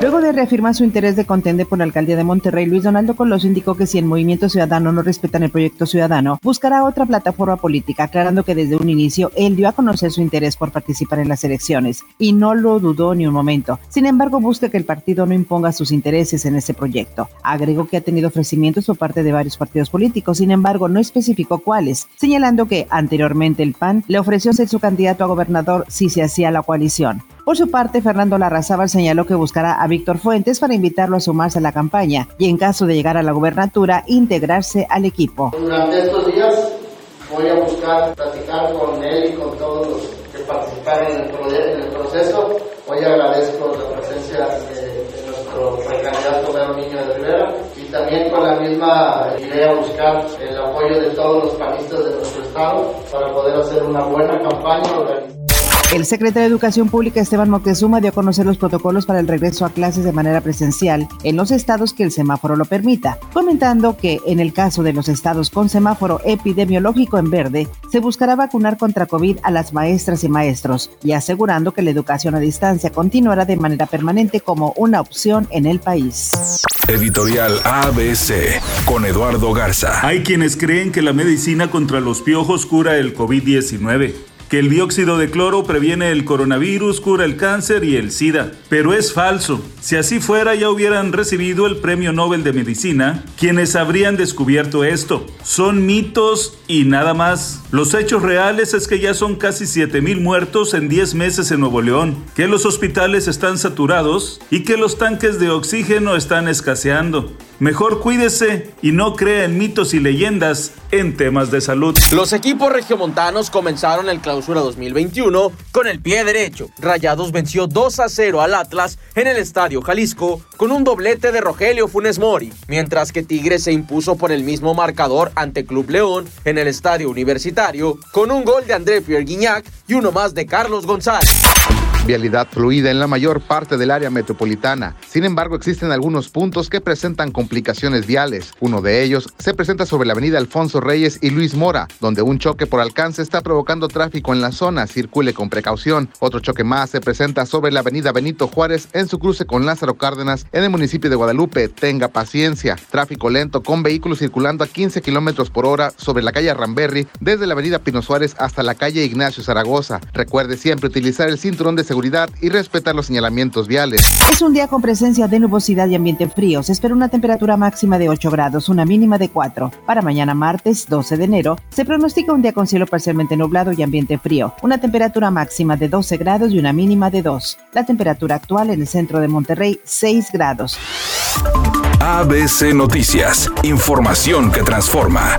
Luego de reafirmar su interés de contender por la alcaldía de Monterrey, Luis Donaldo Colosio indicó que si el Movimiento Ciudadano no respetan el proyecto ciudadano, buscará otra plataforma política, aclarando que desde un inicio él dio a conocer su interés por participar en las elecciones y no lo dudó ni un momento. Sin embargo, busca que el partido no imponga sus intereses en este proyecto. Agregó que ha tenido ofrecimientos por parte de varios partidos políticos, sin embargo, no especificó cuáles, señalando que anteriormente el PAN le ofreció ser su candidato a gobernador si se hacía la coalición. Por su parte, Fernando Larrazábal señaló que buscará a Víctor Fuentes para invitarlo a sumarse a la campaña y en caso de llegar a la gubernatura, integrarse al equipo. Durante estos días voy a buscar platicar con él y con todos los que participaron en el, proceso. Hoy agradezco la presencia de, nuestro precandidato Pedro Niño de Rivera y también con la misma idea buscar el apoyo de todos los panistas de nuestro estado para poder hacer una buena campaña organizada. El secretario de Educación Pública Esteban Moctezuma dio a conocer los protocolos para el regreso a clases de manera presencial en los estados que el semáforo lo permita, comentando que en el caso de los estados con semáforo epidemiológico en verde, se buscará vacunar contra COVID a las maestras y maestros y asegurando que la educación a distancia continuará de manera permanente como una opción en el país. Editorial ABC con Eduardo Garza. Hay quienes creen que la medicina contra los piojos cura el COVID-19 que el dióxido de cloro previene el coronavirus, cura el cáncer y el SIDA. Pero es falso. Si así fuera ya hubieran recibido el Premio Nobel de Medicina quienes habrían descubierto esto. Son mitos y nada más. Los hechos reales es que ya son casi 7.000 muertos en 10 meses en Nuevo León, que los hospitales están saturados y que los tanques de oxígeno están escaseando. Mejor cuídese y no crea en mitos y leyendas en temas de salud. Los equipos regiomontanos comenzaron el clausura 2021 con el pie derecho. Rayados venció 2 a 0 al Atlas en el Estadio Jalisco con un doblete de Rogelio Funes Mori, mientras que Tigres se impuso por el mismo marcador ante Club León en el Estadio Universitario con un gol de André Pierre Guignac y uno más de Carlos González. Vialidad fluida en la mayor parte del área metropolitana. Sin embargo, existen algunos puntos que presentan complicaciones viales. Uno de ellos se presenta sobre la avenida Alfonso Reyes y Luis Mora, donde un choque por alcance está provocando tráfico en la zona. Circule con precaución. Otro choque más se presenta sobre la avenida Benito Juárez en su cruce con Lázaro Cárdenas en el municipio de Guadalupe. Tenga paciencia. Tráfico lento con vehículos circulando a 15 kilómetros por hora sobre la calle Ramberry desde la avenida Pino Suárez hasta la calle Ignacio Zaragoza. Recuerde siempre utilizar el cinturón de seguridad y respetar los señalamientos viales. Es un día con presencia de nubosidad y ambiente frío. Se espera una temperatura máxima de 8 grados, una mínima de 4. Para mañana martes 12 de enero se pronostica un día con cielo parcialmente nublado y ambiente frío. Una temperatura máxima de 12 grados y una mínima de 2. La temperatura actual en el centro de Monterrey 6 grados. ABC Noticias. Información que transforma.